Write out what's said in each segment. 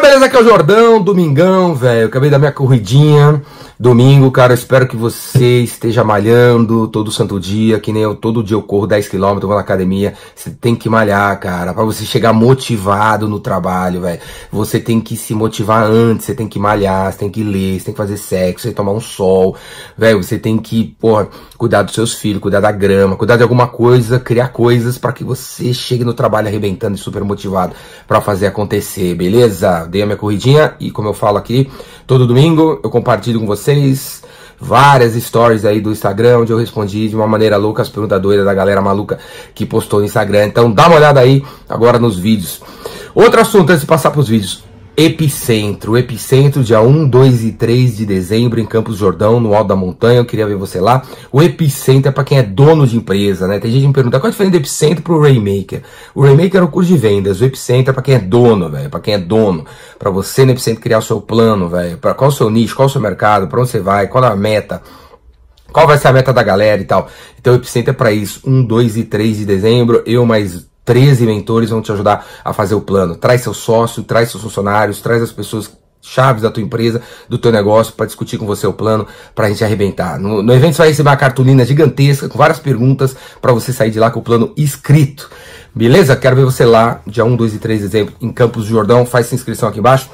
Beleza, aqui é o Jordão, domingão, velho. Acabei da minha corridinha. Domingo, cara, espero que você esteja malhando todo santo dia, que nem eu, todo dia eu corro 10km, vou na academia. Você tem que malhar, cara, para você chegar motivado no trabalho, velho. Você tem que se motivar antes, você tem que malhar, você tem que ler, você tem que fazer sexo, você tem que tomar um sol, velho. Você tem que, porra, cuidar dos seus filhos, cuidar da grama, cuidar de alguma coisa, criar coisas para que você chegue no trabalho arrebentando e super motivado para fazer acontecer, beleza? Dei a minha corridinha e como eu falo aqui, todo domingo eu compartilho com você vocês várias stories aí do Instagram, onde eu respondi de uma maneira louca as perguntas doidas da galera maluca que postou no Instagram. Então dá uma olhada aí agora nos vídeos. Outro assunto antes de passar para os vídeos. Epicentro, Epicentro, dia 1, 2 e 3 de dezembro em Campos Jordão, no alto da montanha. Eu queria ver você lá. O Epicentro é para quem é dono de empresa, né? Tem gente me pergunta qual é a diferença do Epicentro pro Rainmaker. O Rainmaker é o curso de vendas, o Epicentro é para quem é dono, velho, para quem é dono. Para você no Epicentro criar o seu plano, velho. Para qual o seu nicho, qual o seu mercado, para onde você vai, qual é a meta. Qual vai ser a meta da galera e tal. Então o Epicentro é para isso. 1, 2 e 3 de dezembro. Eu mais 13 mentores vão te ajudar a fazer o plano. Traz seu sócio, traz seus funcionários, traz as pessoas chaves da tua empresa, do teu negócio, para discutir com você o plano, para a gente arrebentar. No, no, evento você vai receber uma cartolina gigantesca com várias perguntas para você sair de lá com o plano escrito. Beleza? Quero ver você lá, dia 1, 2 e 3 de dezembro, em Campos do Jordão. Faz sua inscrição aqui embaixo.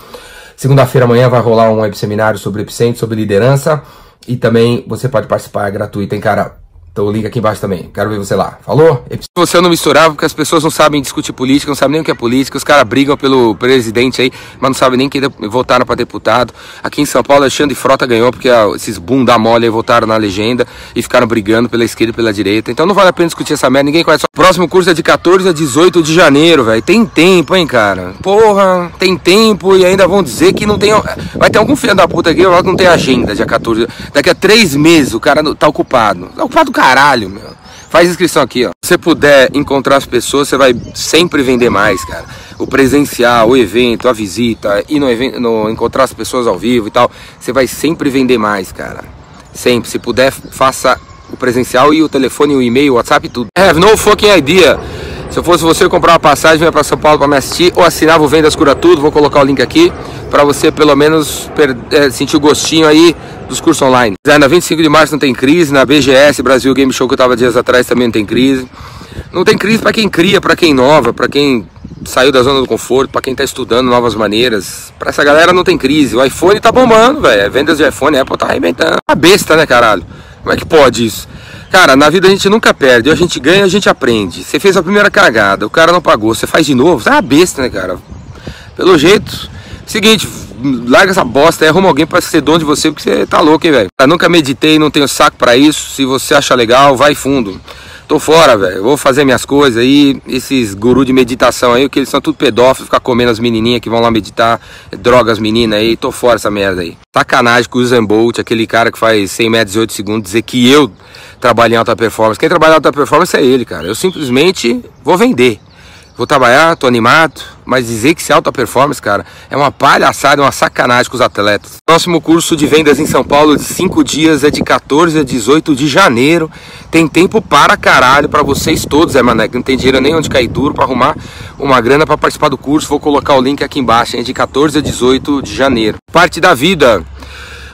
Segunda-feira amanhã vai rolar um web seminário sobre Epicentro, sobre liderança. E também você pode participar, é gratuito, hein, cara? Então o link aqui embaixo também. Quero ver você lá. Falou? Você não misturava porque as pessoas não sabem discutir política, não sabem nem o que é política. Os caras brigam pelo presidente aí, mas não sabem nem quem votaram para deputado. Aqui em São Paulo, Alexandre Frota ganhou porque ah, esses bunda mole aí votaram na legenda e ficaram brigando pela esquerda e pela direita. Então não vale a pena discutir essa merda. Ninguém conhece. Próximo curso é de 14 a 18 de janeiro, velho. Tem tempo, hein, cara? Porra, tem tempo e ainda vão dizer que não tem. Vai ter algum filho da puta aqui que não tem agenda dia 14. Daqui a três meses o cara tá ocupado. Tá ocupado, cara caralho, meu. Faz inscrição aqui, ó. Se você puder encontrar as pessoas, você vai sempre vender mais, cara. O presencial, o evento, a visita, e no evento, no, encontrar as pessoas ao vivo e tal, você vai sempre vender mais, cara. Sempre. Se puder, faça o presencial e o telefone, o e-mail, o WhatsApp, tudo. I have no fucking idea. Se eu fosse você comprar uma passagem, venha para São Paulo para me assistir, ou assinava o Vendas Cura Tudo, vou colocar o link aqui, para você pelo menos é, sentir o gostinho aí dos cursos online. Na 25 de março não tem crise, na BGS Brasil Game Show que eu tava dias atrás também não tem crise. Não tem crise para quem cria, para quem inova, para quem saiu da zona do conforto, para quem tá estudando novas maneiras. Para essa galera não tem crise. O iPhone tá bombando, velho. Vendas de iPhone, Apple tá arrebentando. A besta, né, caralho? Como é que pode isso? Cara, na vida a gente nunca perde, a gente ganha, a gente aprende. Você fez a primeira cagada, o cara não pagou, você faz de novo, você é uma besta, né, cara? Pelo jeito, seguinte, larga essa bosta aí, arruma alguém pra ser dono de você, porque você tá louco, hein, velho? Eu nunca meditei, não tenho saco para isso. Se você acha legal, vai fundo. Tô fora, velho. Vou fazer minhas coisas aí. Esses gurus de meditação aí, que eles são tudo pedófilos, ficar comendo as menininhas que vão lá meditar, droga as meninas aí. Tô fora essa merda aí. Sacanagem com o Usain Bolt, aquele cara que faz 100 metros e 8 segundos, dizer que eu trabalho em alta performance. Quem trabalha em alta performance é ele, cara. Eu simplesmente vou vender. Vou trabalhar, tô animado, mas dizer que se alta performance, cara, é uma palhaçada, é uma sacanagem com os atletas. Próximo curso de vendas em São Paulo de 5 dias é de 14 a 18 de janeiro. Tem tempo para caralho para vocês todos, é mané, não tem dinheiro nem onde cair duro para arrumar uma grana para participar do curso. Vou colocar o link aqui embaixo, é de 14 a 18 de janeiro. Parte da vida.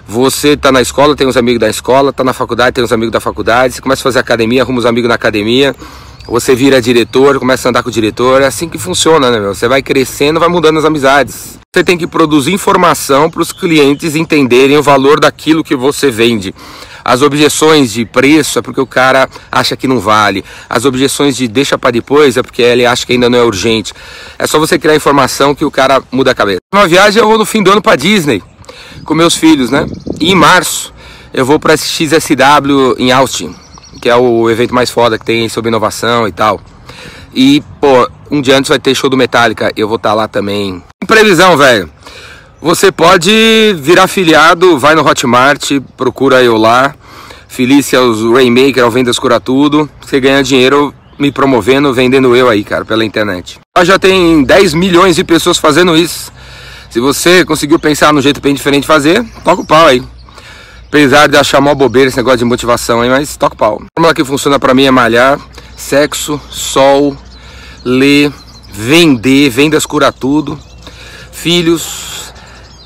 Você tá na escola, tem uns amigos da escola, tá na faculdade, tem uns amigos da faculdade, você começa a fazer academia, arruma os amigos na academia você vira diretor, começa a andar com o diretor, é assim que funciona, né, meu? Você vai crescendo, vai mudando as amizades. Você tem que produzir informação para os clientes entenderem o valor daquilo que você vende. As objeções de preço é porque o cara acha que não vale. As objeções de deixa para depois é porque ele acha que ainda não é urgente. É só você criar informação que o cara muda a cabeça. Uma viagem eu vou no fim do ano para Disney com meus filhos, né? E em março eu vou para XSW em Austin que é o evento mais foda que tem sobre inovação e tal. E, pô, um dia antes vai ter show do Metallica, eu vou estar tá lá também. Previsão, velho. Você pode virar afiliado, vai no Hotmart, procura eu lá. Felícia, os Rainmaker, Vendas Cura Tudo. Você ganha dinheiro me promovendo, vendendo eu aí, cara, pela internet. Já tem 10 milhões de pessoas fazendo isso. Se você conseguiu pensar no jeito bem diferente de fazer, toca o pau aí. Apesar de achar mó bobeira esse negócio de motivação aí, mas toca o pau. A fórmula que funciona para mim é malhar, sexo, sol, ler, vender, vendas cura tudo, filhos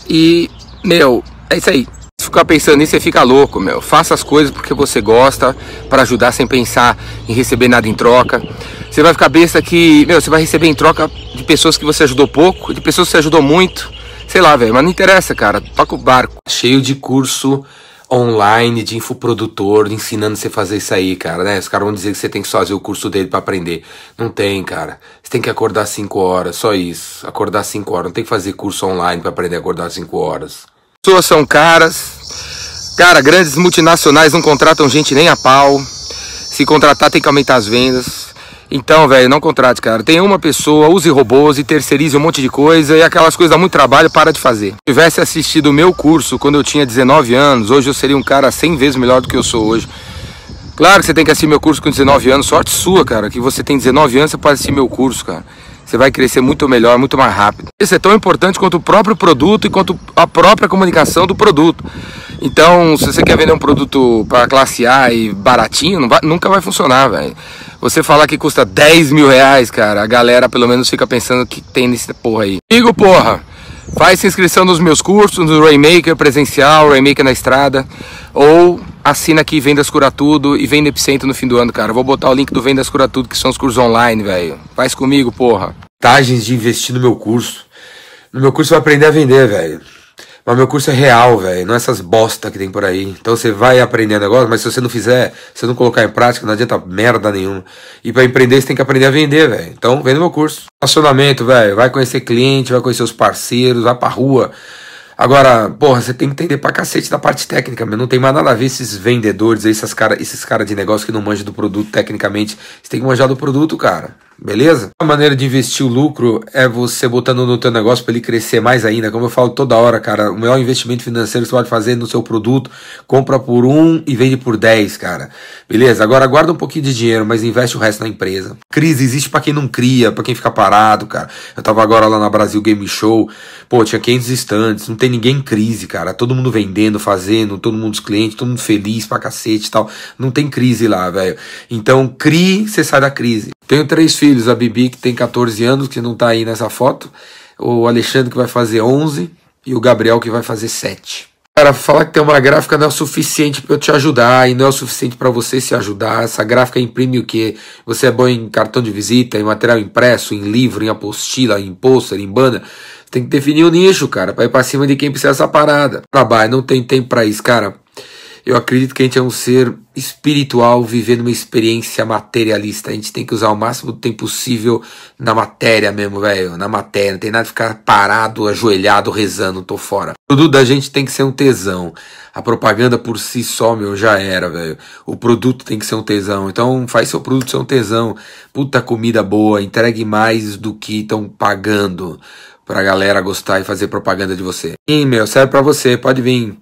e, meu, é isso aí. Se ficar pensando nisso, você fica louco, meu. Faça as coisas porque você gosta, para ajudar sem pensar em receber nada em troca. Você vai ficar besta que, meu, você vai receber em troca de pessoas que você ajudou pouco, de pessoas que você ajudou muito. Sei lá, velho, mas não interessa, cara. Toca o barco. Cheio de curso online de infoprodutor ensinando você a fazer isso aí, cara, né? Os caras vão dizer que você tem que fazer o curso dele para aprender. Não tem, cara. Você tem que acordar 5 horas, só isso. Acordar 5 horas. Não tem que fazer curso online para aprender a acordar 5 horas pessoas são caras. Cara, grandes multinacionais não contratam gente nem a pau. Se contratar tem que aumentar as vendas. Então, velho, não contrate, cara. Tem uma pessoa, use robôs e terceirize um monte de coisa e aquelas coisas dá muito trabalho, para de fazer. Se tivesse assistido o meu curso quando eu tinha 19 anos, hoje eu seria um cara 100 vezes melhor do que eu sou hoje. Claro que você tem que assistir meu curso com 19 anos, sorte sua, cara, que você tem 19 anos, você pode assistir meu curso, cara você vai crescer muito melhor, muito mais rápido. Isso é tão importante quanto o próprio produto e quanto a própria comunicação do produto. Então, se você quer vender um produto para classe A e baratinho, vai, nunca vai funcionar, velho. Você falar que custa 10 mil reais, cara, a galera pelo menos fica pensando que tem nesse porra aí. Amigo, porra, faz inscrição nos meus cursos, no Rainmaker presencial, Rainmaker na estrada, ou assina aqui Vendas Cura Tudo e vem Epicentro no fim do ano, cara. vou botar o link do Vendas Cura Tudo, que são os cursos online, velho. Faz comigo, porra. Vantagens de investir no meu curso. No meu curso você vai aprender a vender, velho. Mas meu curso é real, velho. Não é essas bosta que tem por aí. Então você vai aprender negócio, mas se você não fizer, se você não colocar em prática, não adianta merda nenhuma. E para empreender você tem que aprender a vender, velho. Então vem no meu curso. Relacionamento, velho. Vai conhecer cliente, vai conhecer os parceiros, vai pra rua Agora, porra, você tem que entender pra cacete da parte técnica, mas não tem mais nada a ver esses vendedores, esses caras esses cara de negócio que não manjam do produto tecnicamente. Você tem que manjar do produto, cara. Beleza? A maneira de investir o lucro é você botando no teu negócio para ele crescer mais ainda. Como eu falo toda hora, cara, o melhor investimento financeiro que você pode fazer no seu produto, compra por um e vende por 10, cara. Beleza? Agora guarda um pouquinho de dinheiro, mas investe o resto na empresa. Crise existe para quem não cria, para quem fica parado, cara. Eu tava agora lá na Brasil Game Show, pô, tinha 500 estantes, não tem ninguém em crise, cara. Todo mundo vendendo, fazendo, todo mundo os clientes, todo mundo feliz pra cacete e tal. Não tem crise lá, velho. Então, crie, você sai da crise. Tenho três filhos, a Bibi que tem 14 anos, que não tá aí nessa foto, o Alexandre que vai fazer 11 e o Gabriel que vai fazer 7. Cara, falar que tem uma gráfica não é o suficiente para eu te ajudar e não é o suficiente para você se ajudar. Essa gráfica imprime o que? Você é bom em cartão de visita, em material impresso, em livro, em apostila, em pôster, em banner. Tem que definir o nicho, cara, para ir para cima de quem precisa dessa parada. Trabalho, não tem tempo para isso, cara. Eu acredito que a gente é um ser espiritual vivendo uma experiência materialista. A gente tem que usar o máximo do tempo possível na matéria mesmo, velho. Na matéria. Não tem nada de ficar parado, ajoelhado, rezando, tô fora. O produto da gente tem que ser um tesão. A propaganda por si só, meu, já era, velho. O produto tem que ser um tesão. Então faz seu produto ser um tesão. Puta comida boa, entregue mais do que estão pagando pra galera gostar e fazer propaganda de você. Sim, meu, serve pra você, pode vir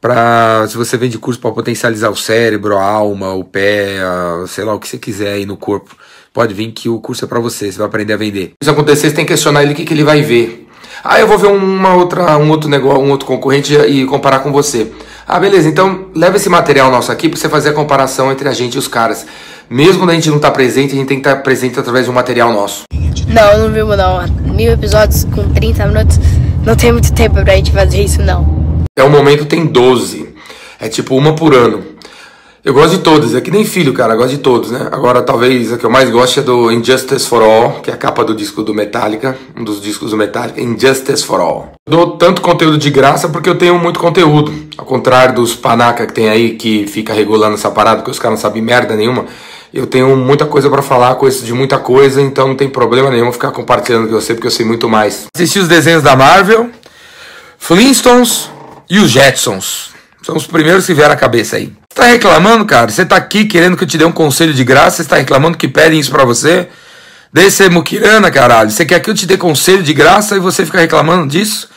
para se você vende curso para potencializar o cérebro, a alma, o pé, a, sei lá o que você quiser aí no corpo, pode vir que o curso é para você, você vai aprender a vender. Se acontecer, você tem que questionar ele o que, que ele vai ver. Ah, eu vou ver uma outra, um outro negócio, um outro concorrente e comparar com você. Ah, beleza, então leva esse material nosso aqui para você fazer a comparação entre a gente e os caras. Mesmo quando a gente não tá presente, a gente tem que estar tá presente através de um material nosso. Não, não viu não. Mil episódios com 30 minutos, não tem muito tempo pra gente fazer isso não. É o momento tem 12. É tipo uma por ano. Eu gosto de todas, é que nem filho, cara, eu gosto de todos, né? Agora, talvez a que eu mais gosto é do Injustice for All, que é a capa do disco do Metallica, um dos discos do Metallica, Injustice for All. Eu dou tanto conteúdo de graça porque eu tenho muito conteúdo. Ao contrário dos panaca que tem aí, que fica regulando essa parada, que os caras não sabem merda nenhuma. Eu tenho muita coisa para falar, coisa de muita coisa, então não tem problema nenhum ficar compartilhando com você, porque eu sei muito mais. Assisti os desenhos da Marvel, Flintstones, e os Jetsons. São os primeiros que vieram à cabeça aí. Você tá reclamando, cara? Você tá aqui querendo que eu te dê um conselho de graça? Você tá reclamando que pedem isso para você? Deixa ser muquirana, caralho. Você quer que eu te dê conselho de graça e você fica reclamando disso?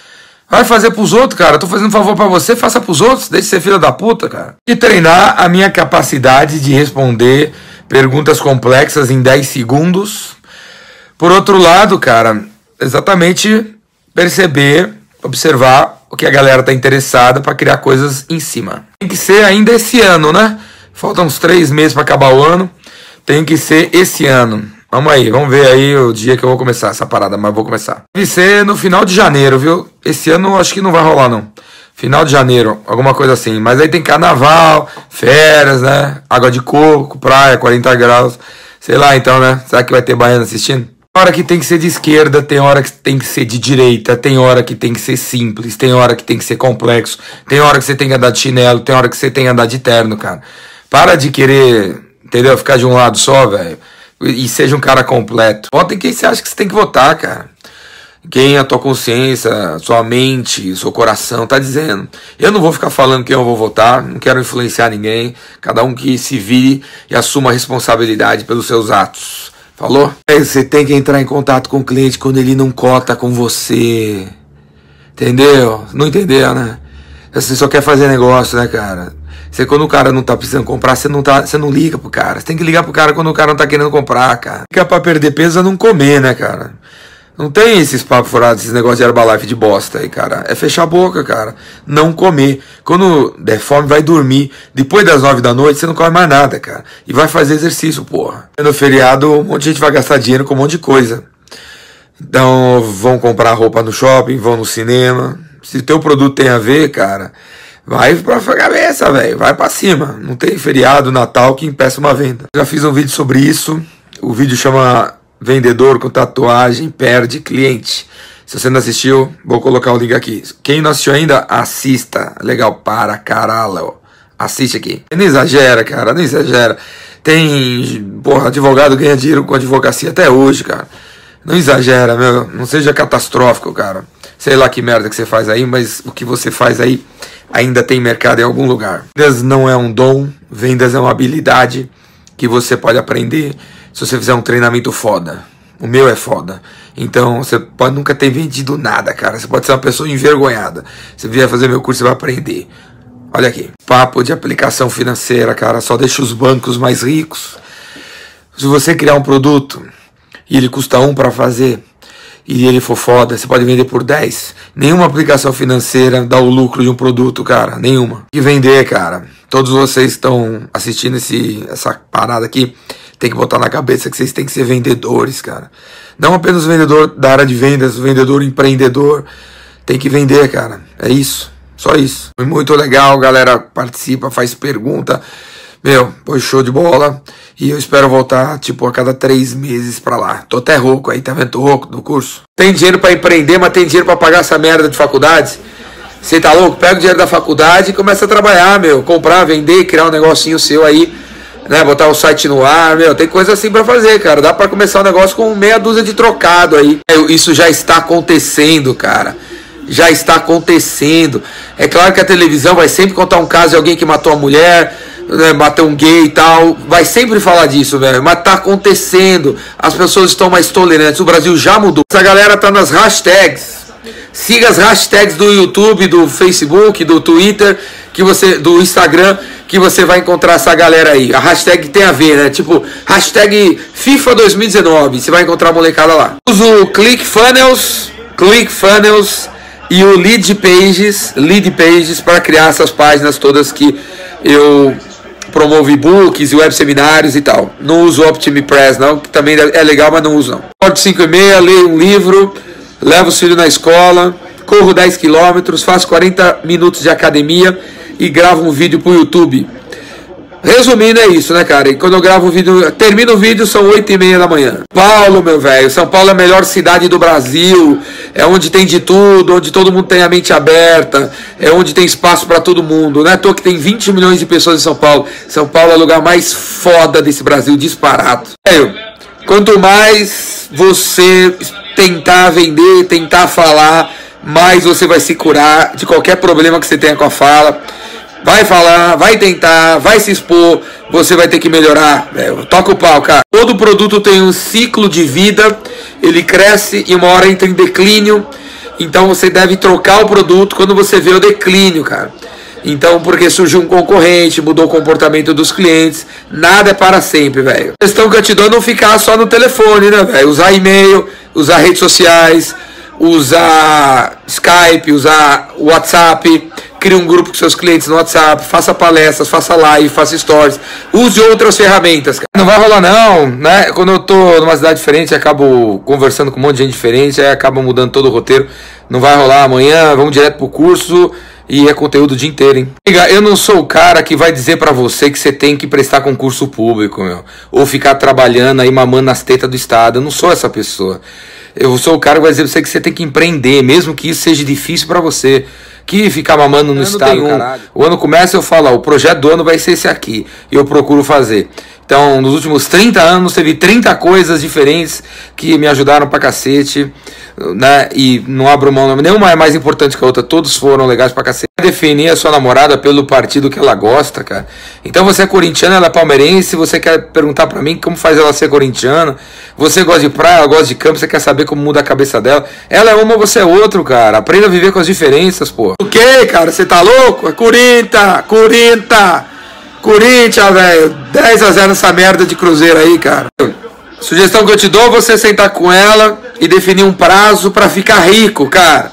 Vai fazer pros outros, cara. Eu tô fazendo um favor para você, faça pros outros. Deixa de ser filha da puta, cara. E treinar a minha capacidade de responder perguntas complexas em 10 segundos. Por outro lado, cara, exatamente perceber, observar o que a galera tá interessada para criar coisas em cima. Tem que ser ainda esse ano, né? Faltam uns três meses para acabar o ano. Tem que ser esse ano. Vamos aí, vamos ver aí o dia que eu vou começar essa parada, mas vou começar. Deve ser no final de janeiro, viu? Esse ano acho que não vai rolar, não. Final de janeiro, alguma coisa assim. Mas aí tem carnaval, férias, né? Água de coco, praia, 40 graus. Sei lá então, né? Será que vai ter baiano assistindo? Hora que tem que ser de esquerda, tem hora que tem que ser de direita, tem hora que tem que ser simples, tem hora que tem que ser complexo, tem hora que você tem que andar de chinelo, tem hora que você tem que andar de terno, cara. Para de querer, entendeu? Ficar de um lado só, velho e seja um cara completo. Vota em quem você acha que você tem que votar, cara. Quem a tua consciência, sua mente, seu coração tá dizendo. Eu não vou ficar falando quem eu vou votar, não quero influenciar ninguém. Cada um que se vire e assuma a responsabilidade pelos seus atos. Falou? Você tem que entrar em contato com o cliente quando ele não cota com você. Entendeu? Não entendeu, né? Você só quer fazer negócio, né, cara? Você, quando o cara não tá precisando comprar, você não, tá, você não liga pro cara. Você tem que ligar pro cara quando o cara não tá querendo comprar, cara. Fica pra perder peso é não comer, né, cara? Não tem esses papos furados, esses negócios de Herbalife de bosta aí, cara. É fechar a boca, cara. Não comer. Quando der fome, vai dormir. Depois das nove da noite, você não come mais nada, cara. E vai fazer exercício, porra. No feriado, um monte de gente vai gastar dinheiro com um monte de coisa. Então, vão comprar roupa no shopping, vão no cinema. Se teu produto tem a ver, cara, Vai pra cabeça, velho. Vai pra cima. Não tem feriado, Natal que impeça uma venda. Já fiz um vídeo sobre isso. O vídeo chama Vendedor com tatuagem perde cliente. Se você não assistiu, vou colocar o link aqui. Quem não assistiu ainda, assista. Legal para caralho. Assiste aqui. Não exagera, cara. Não exagera. Tem. Porra, advogado ganha dinheiro com advocacia até hoje, cara. Não exagera, meu. Não seja catastrófico, cara. Sei lá que merda que você faz aí, mas o que você faz aí ainda tem mercado em algum lugar. Vendas não é um dom, vendas é uma habilidade que você pode aprender se você fizer um treinamento foda. O meu é foda. Então você pode nunca ter vendido nada, cara. Você pode ser uma pessoa envergonhada. Você vier fazer meu curso, você vai aprender. Olha aqui. Papo de aplicação financeira, cara. Só deixa os bancos mais ricos. Se você criar um produto e ele custa um para fazer, e ele for foda, você pode vender por 10. Nenhuma aplicação financeira dá o lucro de um produto, cara. Nenhuma. E vender, cara. Todos vocês estão assistindo esse, essa parada aqui, tem que botar na cabeça que vocês têm que ser vendedores, cara. Não apenas vendedor da área de vendas, vendedor empreendedor. Tem que vender, cara. É isso. Só isso. Foi muito legal, galera participa, faz pergunta. Meu, foi show de bola. E eu espero voltar, tipo, a cada três meses pra lá. Tô até rouco aí, tá vendo? Tô rouco do curso. Tem dinheiro para empreender, mas tem dinheiro para pagar essa merda de faculdade? Você tá louco? Pega o dinheiro da faculdade e começa a trabalhar, meu. Comprar, vender, criar um negocinho seu aí. Né, botar o site no ar, meu, tem coisa assim para fazer, cara. Dá para começar um negócio com meia dúzia de trocado aí. Isso já está acontecendo, cara. Já está acontecendo. É claro que a televisão vai sempre contar um caso de alguém que matou a mulher, né, bater um gay e tal, vai sempre falar disso, velho. Mas tá acontecendo. As pessoas estão mais tolerantes. O Brasil já mudou. Essa galera tá nas hashtags. Siga as hashtags do YouTube, do Facebook, do Twitter, que você, do Instagram, que você vai encontrar essa galera aí. A hashtag tem a ver, né? Tipo, hashtag FIFA 2019. Você vai encontrar a molecada lá. Uso o ClickFunnels, ClickFunnels e o Lead Pages, Lead Pages para criar essas páginas todas que eu promovo e-books e web seminários e tal. Não uso OptimiPress não, que também é legal, mas não uso não. Acordo 5 e meia, leio um livro, levo o filho na escola, corro 10 quilômetros, faço 40 minutos de academia e gravo um vídeo pro YouTube. Resumindo, é isso, né, cara? E quando eu gravo o vídeo, termino o vídeo, são 8 e meia da manhã. Paulo, meu velho, São Paulo é a melhor cidade do Brasil. É onde tem de tudo, onde todo mundo tem a mente aberta, é onde tem espaço para todo mundo. Não é à toa que tem 20 milhões de pessoas em São Paulo. São Paulo é o lugar mais foda desse Brasil, disparado. É, quanto mais você tentar vender, tentar falar, mais você vai se curar de qualquer problema que você tenha com a fala vai falar, vai tentar, vai se expor, você vai ter que melhorar. É, toca o pau, cara. Todo produto tem um ciclo de vida, ele cresce e uma hora entra em declínio. Então você deve trocar o produto quando você vê o declínio, cara. Então, porque surgiu um concorrente, mudou o comportamento dos clientes, nada é para sempre, velho. A questão que eu te dou é não ficar só no telefone, né, velho? Usar e-mail, usar redes sociais, usar Skype, usar WhatsApp, crie um grupo com seus clientes no WhatsApp, faça palestras, faça live, faça stories, use outras ferramentas. Não vai rolar não, né? Quando eu tô numa cidade diferente, acabo conversando com um monte de gente diferente, aí acaba mudando todo o roteiro. Não vai rolar amanhã, vamos direto pro curso e é conteúdo o dia inteiro, hein? Eu não sou o cara que vai dizer para você que você tem que prestar concurso público, meu, ou ficar trabalhando aí mamando nas tetas do Estado. Eu não sou essa pessoa. Eu sou o cara que vai dizer pra você que você tem que empreender, mesmo que isso seja difícil para você que ficar mamando no estado. O ano começa eu falo, ó, o projeto do ano vai ser esse aqui. E eu procuro fazer. Então, nos últimos 30 anos, teve 30 coisas diferentes que me ajudaram pra cacete, né? E não abro mão, nenhuma é mais importante que a outra, todos foram legais pra cacete. Definir a sua namorada pelo partido que ela gosta, cara. Então você é corintiano, ela é palmeirense, você quer perguntar pra mim como faz ela ser corintiana. Você gosta de praia, ela gosta de campo, você quer saber como muda a cabeça dela. Ela é uma, você é outro, cara. Aprenda a viver com as diferenças, pô. O que, cara? Você tá louco? É Corinta, Corinta. Corinthians, velho. 10 a 0 nessa merda de Cruzeiro aí, cara. Sugestão que eu te dou você sentar com ela e definir um prazo para ficar rico, cara.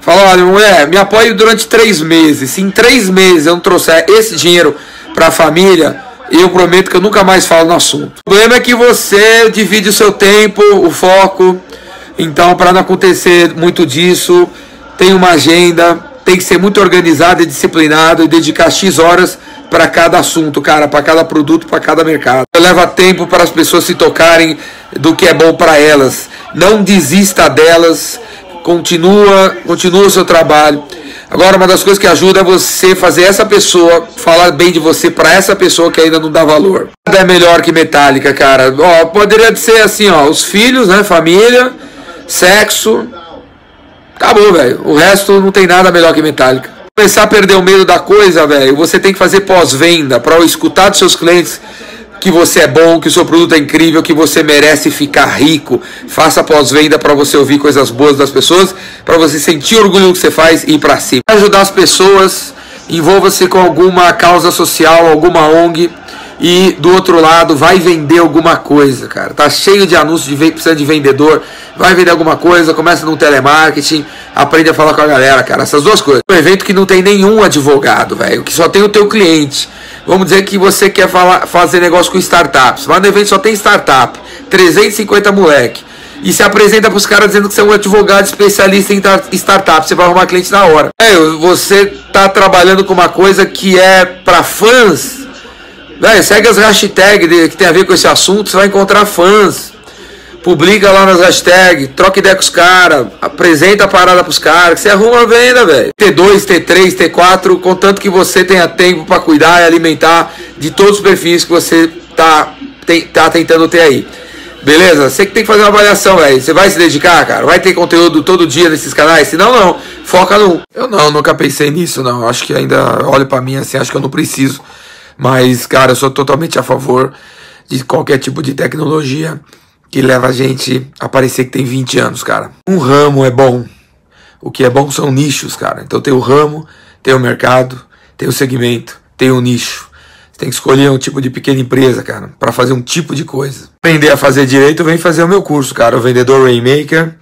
Fala, olha, mulher, me apoie durante três meses. Se em três meses eu não trouxer esse dinheiro para a família, eu prometo que eu nunca mais falo no assunto. O problema é que você divide o seu tempo, o foco. Então, para não acontecer muito disso, tem uma agenda, tem que ser muito organizado e disciplinado e dedicar X horas para cada assunto, cara, para cada produto, para cada mercado. Leva tempo para as pessoas se tocarem do que é bom para elas. Não desista delas. Continua, continua o seu trabalho. Agora, uma das coisas que ajuda é você fazer essa pessoa falar bem de você para essa pessoa que ainda não dá valor. Nada é melhor que metálica, cara. Ó, poderia ser assim, ó, os filhos, né, família, sexo. Acabou, velho. O resto não tem nada melhor que metálica começar a perder o medo da coisa, velho, você tem que fazer pós-venda para escutar dos seus clientes que você é bom, que o seu produto é incrível, que você merece ficar rico. Faça pós-venda para você ouvir coisas boas das pessoas, para você sentir orgulho do que você faz e ir para cima. Ajudar as pessoas, envolva-se com alguma causa social, alguma ONG e do outro lado vai vender alguma coisa, cara. Tá cheio de anúncios de precisa de vendedor, vai vender alguma coisa, começa no telemarketing, aprende a falar com a galera, cara. Essas duas coisas. Um evento que não tem nenhum advogado, velho, que só tem o teu cliente. Vamos dizer que você quer falar, fazer negócio com startups, mas no evento só tem startup, 350 moleque. E se apresenta para os caras dizendo que você é um advogado especialista em startup, você vai arrumar cliente na hora. É, você tá trabalhando com uma coisa que é para fãs Véio, segue as hashtags que tem a ver com esse assunto, você vai encontrar fãs. Publica lá nas hashtags, troca ideia com os caras, apresenta a parada pros caras, que você arruma a venda, velho. T2, T3, T4, contanto que você tenha tempo para cuidar e alimentar de todos os perfis que você tá, tem, tá tentando ter aí. Beleza? Você que tem que fazer uma avaliação, velho. Você vai se dedicar, cara? Vai ter conteúdo todo dia nesses canais? Se não, não. Foca no. Eu não, nunca pensei nisso, não. Acho que ainda olho para mim assim, acho que eu não preciso. Mas, cara, eu sou totalmente a favor de qualquer tipo de tecnologia que leva a gente a parecer que tem 20 anos, cara. Um ramo é bom. O que é bom são nichos, cara. Então tem o ramo, tem o mercado, tem o segmento, tem o nicho. Você tem que escolher um tipo de pequena empresa, cara, para fazer um tipo de coisa. Aprender a fazer direito, vem fazer o meu curso, cara, o Vendedor Rainmaker.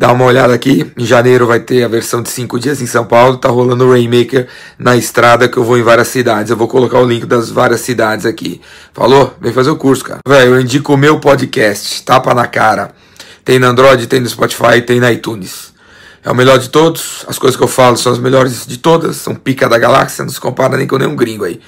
Dá uma olhada aqui, em janeiro vai ter a versão de 5 dias em São Paulo, tá rolando o Rainmaker na estrada que eu vou em várias cidades. Eu vou colocar o link das várias cidades aqui. Falou? Vem fazer o curso, cara. Velho, eu indico o meu podcast, tapa na cara. Tem no Android, tem no Spotify, tem na iTunes. É o melhor de todos, as coisas que eu falo são as melhores de todas, são pica da galáxia, não se compara nem com nenhum gringo aí.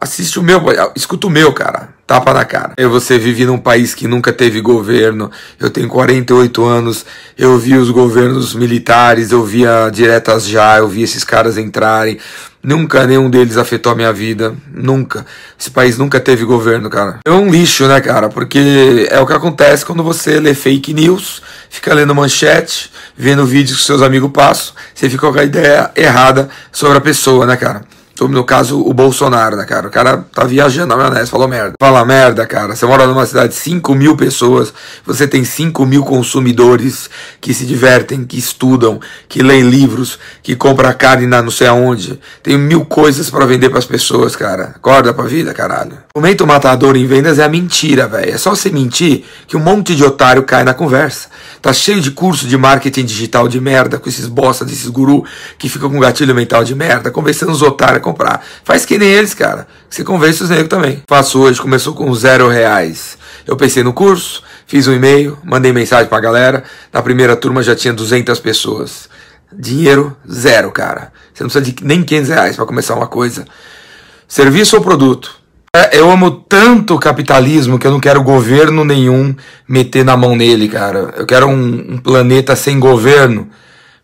Assiste o meu, escuta o meu, cara. Tapa na cara. Eu, você vive num país que nunca teve governo. Eu tenho 48 anos. Eu vi os governos militares, eu via diretas já, eu vi esses caras entrarem. Nunca nenhum deles afetou a minha vida. Nunca. Esse país nunca teve governo, cara. É um lixo, né, cara? Porque é o que acontece quando você lê fake news, fica lendo manchete, vendo vídeos que seus amigos passam, você fica com a ideia errada sobre a pessoa, né, cara? No caso, o Bolsonaro, né, cara? O cara tá viajando na maionese, falou merda. Fala merda, cara. Você mora numa cidade de 5 mil pessoas, você tem 5 mil consumidores que se divertem, que estudam, que leem livros, que compram carne na não sei aonde. Tem mil coisas para vender para as pessoas, cara. Acorda pra vida, caralho. O momento matador em vendas é a mentira, velho. É só você mentir que um monte de otário cai na conversa. Tá cheio de curso de marketing digital de merda, com esses bosta desses guru que ficam com gatilho mental de merda, convencendo os otários comprar. Faz que nem eles, cara. Você convence os negros também. Faço hoje, começou com zero reais. Eu pensei no curso, fiz um e-mail, mandei mensagem pra galera. Na primeira turma já tinha 200 pessoas. Dinheiro, zero, cara. Você não precisa de nem 500 reais pra começar uma coisa. Serviço ou produto? É, eu amo tanto o capitalismo que eu não quero governo nenhum meter na mão nele, cara. Eu quero um, um planeta sem governo.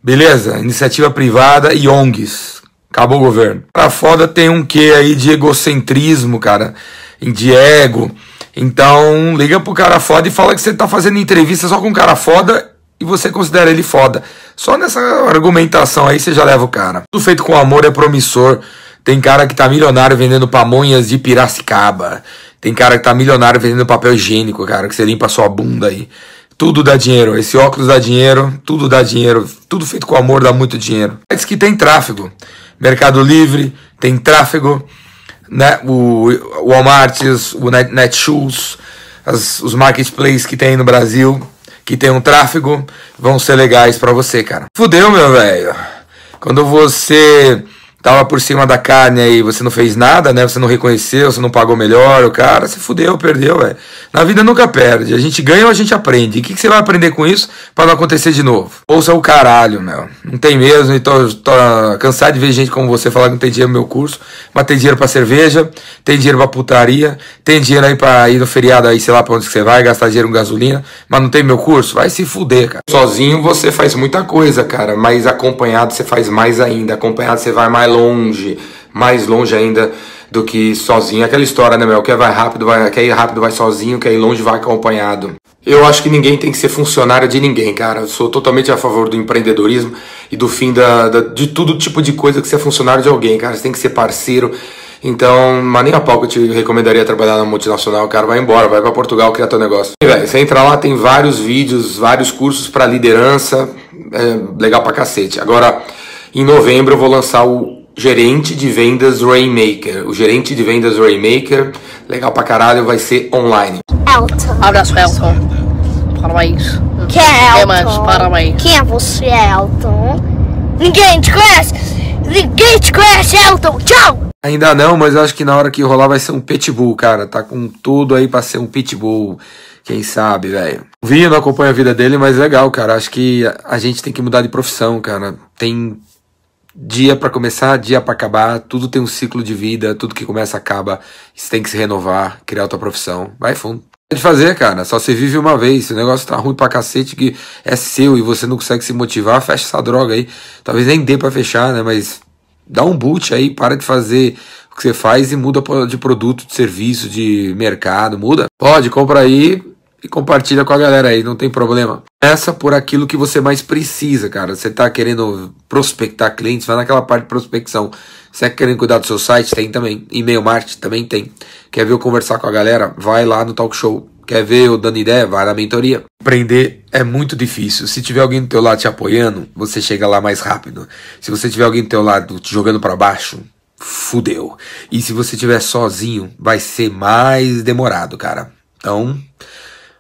Beleza? Iniciativa privada e ONGs. Acabou o governo. Pra foda tem um quê aí de egocentrismo, cara. De ego. Então, liga pro cara foda e fala que você tá fazendo entrevista só com cara foda e você considera ele foda. Só nessa argumentação aí você já leva o cara. Tudo feito com amor é promissor. Tem cara que tá milionário vendendo pamonhas de Piracicaba. Tem cara que tá milionário vendendo papel higiênico, cara, que você limpa a sua bunda aí. Tudo dá dinheiro. Esse óculos dá dinheiro, tudo dá dinheiro. Tudo feito com amor dá muito dinheiro. Diz que tem tráfego. Mercado Livre tem tráfego. Né? O Walmart, o Netshoes, as, os marketplaces que tem no Brasil, que tem um tráfego, vão ser legais para você, cara. Fudeu, meu velho. Quando você tava por cima da carne aí, você não fez nada, né? Você não reconheceu, você não pagou melhor, o cara se fudeu, perdeu, velho. Na vida nunca perde. A gente ganha ou a gente aprende. E o que, que, você vai aprender com isso para não acontecer de novo? Ouça o caralho, meu. Não tem mesmo, então tô cansado de ver gente como você falar que não tem dinheiro no meu curso, mas tem dinheiro para cerveja, tem dinheiro pra putaria, tem dinheiro aí pra ir no feriado aí, sei lá pra onde que você vai, gastar dinheiro com gasolina, mas não tem meu curso? Vai se fuder, cara. Sozinho você faz muita coisa, cara, mas acompanhado você faz mais ainda. Acompanhado você vai mais longe, mais longe ainda do que sozinho. Aquela história, né, meu? Quer vai rápido, vai, quer ir rápido, vai sozinho, quer ir longe, vai acompanhado. Eu acho que ninguém tem que ser funcionário de ninguém, cara. Eu sou totalmente a favor do empreendedorismo e do fim da, da, de todo tipo de coisa que ser funcionário de alguém, cara. Você tem que ser parceiro. Então, mas nem a pau que eu te recomendaria trabalhar na multinacional, cara. Vai embora, vai para Portugal criar teu negócio. E, véio, você entra lá, tem vários vídeos, vários cursos para liderança. É legal pra cacete. Agora, em novembro eu vou lançar o gerente de vendas Rainmaker. O gerente de vendas Rainmaker, legal pra caralho, vai ser online. Elton. Abraço, Elton. Parabéns. Quem é Elton? mais? Parabéns. Quem é você, Elton? Ninguém te conhece! Ninguém te conhece, Elton! Tchau! Ainda não, mas eu acho que na hora que rolar vai ser um pitbull, cara. Tá com tudo aí pra ser um pitbull. Quem sabe, velho. Vi, não acompanho a vida dele, mas legal, cara. Acho que a gente tem que mudar de profissão, cara. Tem dia para começar, dia para acabar, tudo tem um ciclo de vida, tudo que começa acaba, você tem que se renovar, criar outra profissão, vai fundo. Pode fazer, cara, só você vive uma vez, se o negócio tá ruim pra cacete que é seu e você não consegue se motivar, fecha essa droga aí. Talvez nem dê para fechar, né, mas dá um boot aí, para de fazer o que você faz e muda de produto, de serviço, de mercado, muda. Pode, compra aí, e compartilha com a galera aí, não tem problema. Essa por aquilo que você mais precisa, cara. Você tá querendo prospectar clientes, vai naquela parte de prospecção. Você tá querendo cuidar do seu site? Tem também. E-mail marketing também tem. Quer ver eu conversar com a galera? Vai lá no talk show. Quer ver eu dando ideia? Vai na mentoria. Aprender é muito difícil. Se tiver alguém do teu lado te apoiando, você chega lá mais rápido. Se você tiver alguém do teu lado te jogando para baixo, fudeu. E se você estiver sozinho, vai ser mais demorado, cara. Então,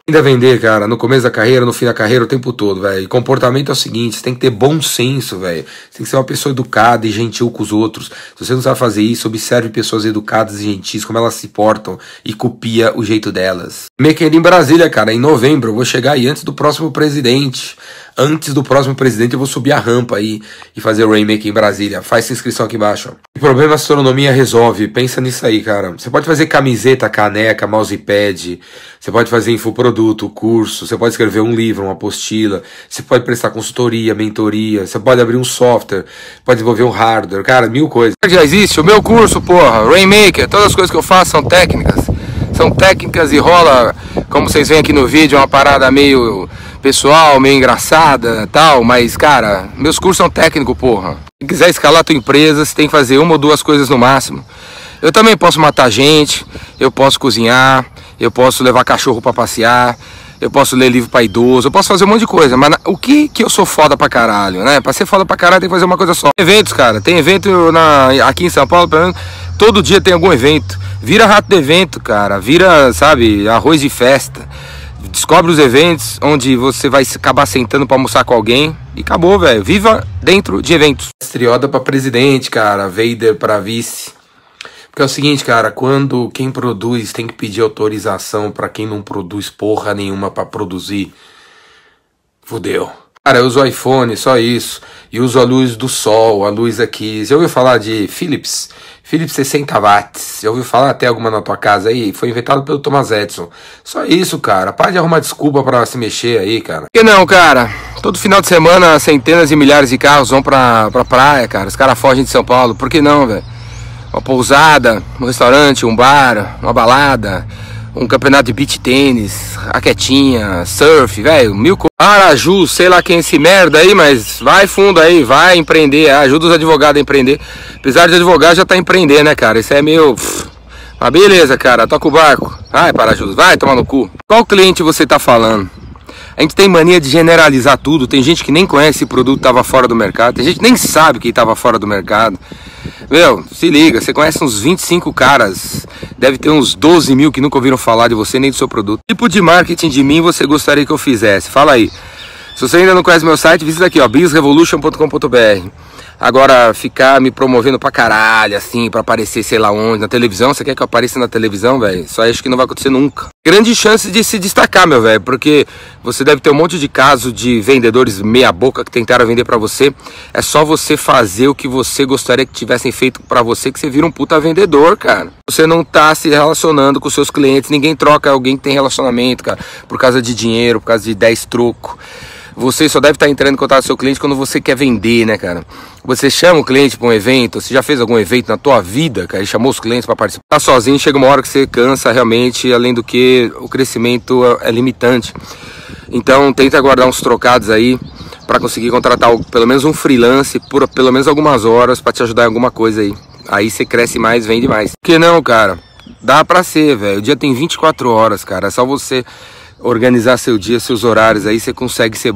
Ainda vender, cara, no começo da carreira, no fim da carreira, o tempo todo, velho. Comportamento é o seguinte, você tem que ter bom senso, velho. Você tem que ser uma pessoa educada e gentil com os outros. Se você não sabe fazer isso, observe pessoas educadas e gentis, como elas se portam e copia o jeito delas. Maker em Brasília, cara, em novembro, eu vou chegar aí antes do próximo presidente antes do próximo presidente eu vou subir a rampa aí e fazer o Rainmaker em Brasília. Faz sua inscrição aqui embaixo. O problema a astronomia resolve. Pensa nisso aí, cara. Você pode fazer camiseta, caneca, mousepad. Você pode fazer infoproduto, curso. Você pode escrever um livro, uma apostila. Você pode prestar consultoria, mentoria. Você pode abrir um software. Pode desenvolver um hardware. Cara, mil coisas. Já existe o meu curso, porra. Rainmaker. Todas as coisas que eu faço são técnicas. São técnicas e rola, como vocês veem aqui no vídeo, uma parada meio pessoal, meio engraçada tal, mas cara, meus cursos são técnicos, porra. Se quiser escalar a tua empresa, você tem que fazer uma ou duas coisas no máximo. Eu também posso matar gente, eu posso cozinhar, eu posso levar cachorro para passear, eu posso ler livro para idoso, eu posso fazer um monte de coisa, mas na, o que que eu sou foda pra caralho, né? Pra ser foda pra caralho tem que fazer uma coisa só. Eventos, cara, tem evento na, aqui em São Paulo, pelo menos, todo dia tem algum evento. Vira rato de evento, cara, vira, sabe, arroz de festa. Descobre os eventos onde você vai acabar sentando para almoçar com alguém e acabou, velho. Viva dentro de eventos. Estrioda pra presidente, cara, Vader pra vice. Porque é o seguinte, cara, quando quem produz tem que pedir autorização para quem não produz porra nenhuma para produzir, fudeu. Cara, eu uso iPhone, só isso. E uso a luz do sol, a luz aqui. Já ouviu falar de Philips? Philips 60 watts. Já ouviu falar até alguma na tua casa aí? Foi inventado pelo Thomas Edison. Só isso, cara. Para de arrumar desculpa para se mexer aí, cara. Que não, cara? Todo final de semana, centenas e milhares de carros vão pra, pra praia, cara. Os caras fogem de São Paulo. Por que não, velho? Uma pousada, um restaurante, um bar, uma balada, um campeonato de beach tênis, raquetinha, surf, velho, mil coisas. Araju, sei lá quem é esse merda aí, mas vai fundo aí, vai empreender, ajuda os advogados a empreender. Apesar de advogado já tá empreendendo, né, cara? Isso é meio. Mas beleza, cara, toca o barco. Vai, Parajus, vai tomar no cu. Qual cliente você tá falando? A gente tem mania de generalizar tudo. Tem gente que nem conhece o produto estava fora do mercado. Tem gente que nem sabe que estava fora do mercado. Meu, se liga, você conhece uns 25 caras. Deve ter uns 12 mil que nunca ouviram falar de você nem do seu produto. Que tipo de marketing de mim você gostaria que eu fizesse? Fala aí. Se você ainda não conhece meu site, visita aqui, ó, bizrevolution.com.br. Agora, ficar me promovendo pra caralho, assim, pra aparecer sei lá onde, na televisão, você quer que eu apareça na televisão, velho? Só acho que não vai acontecer nunca. Grande chance de se destacar, meu velho, porque você deve ter um monte de caso de vendedores meia boca que tentaram vender para você. É só você fazer o que você gostaria que tivessem feito para você que você vira um puta vendedor, cara. Você não tá se relacionando com seus clientes, ninguém troca alguém que tem relacionamento, cara, por causa de dinheiro, por causa de 10 troco. Você só deve estar entrando em contato com seu cliente quando você quer vender, né, cara? Você chama o cliente para um evento, você já fez algum evento na tua vida, cara, e chamou os clientes para participar. Tá sozinho, chega uma hora que você cansa realmente, além do que o crescimento é limitante. Então, tenta guardar uns trocados aí para conseguir contratar pelo menos um freelance por pelo menos algumas horas para te ajudar em alguma coisa aí. Aí você cresce mais, vende mais. Que não, cara? Dá pra ser, velho. O dia tem 24 horas, cara. É só você organizar seu dia, seus horários, aí você consegue ser,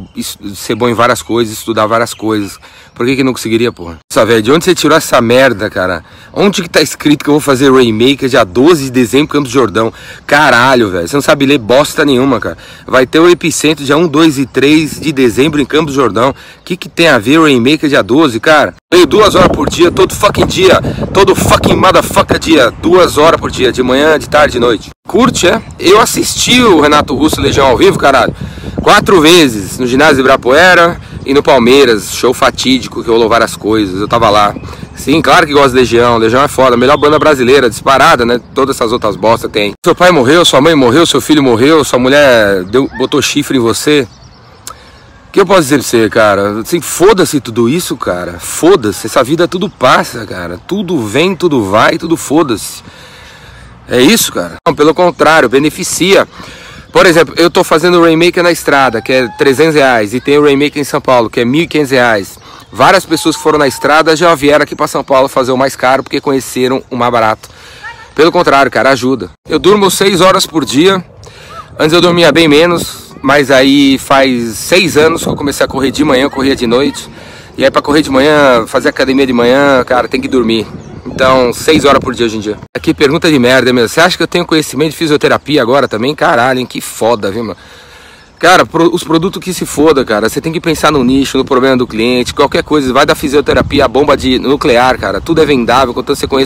ser bom em várias coisas, estudar várias coisas. Por que, que não conseguiria, porra? Nossa, velho, de onde você tirou essa merda, cara? Onde que tá escrito que eu vou fazer Rainmaker dia 12 de dezembro, Campos Jordão? Caralho, velho, você não sabe ler bosta nenhuma, cara. Vai ter o Epicentro dia 1, 2 e 3 de dezembro em Campos Jordão. O que que tem a ver Rainmaker dia 12, cara? Leio duas horas por dia, todo fucking dia, todo fucking motherfucker dia, duas horas por dia, de manhã, de tarde, de noite. Curte, é? Eu assisti o Renato Russo Legião ao vivo, caralho, quatro vezes, no ginásio de Ibirapuera e no Palmeiras, show fatídico que rolou várias coisas, eu tava lá. Sim, claro que gosto de Legião, Legião é foda, melhor banda brasileira, disparada, né? Todas essas outras bostas tem. Seu pai morreu, sua mãe morreu, seu filho morreu, sua mulher deu, botou chifre em você. O que eu posso dizer pra você, cara? Assim, foda-se tudo isso, cara. Foda-se, essa vida tudo passa, cara. Tudo vem, tudo vai, tudo foda-se. É isso, cara? Não, pelo contrário, beneficia. Por exemplo, eu tô fazendo o Rainmaker na estrada, que é 300 reais, e tem o Rainmaker em São Paulo, que é 1.500 reais. Várias pessoas que foram na estrada já vieram aqui para São Paulo fazer o mais caro porque conheceram o mais barato. Pelo contrário, cara, ajuda. Eu durmo 6 horas por dia. Antes eu dormia bem menos, mas aí faz 6 anos que eu comecei a correr de manhã, corria de noite. E aí para correr de manhã, fazer academia de manhã, cara, tem que dormir. Então, seis horas por dia hoje em dia. Aqui, pergunta de merda mesmo. Você acha que eu tenho conhecimento de fisioterapia agora também? Caralho, hein? Que foda, viu, mano? Cara, os produtos que se foda, cara. Você tem que pensar no nicho, no problema do cliente, qualquer coisa. Vai da fisioterapia, a bomba de nuclear, cara. Tudo é vendável, contanto você conhece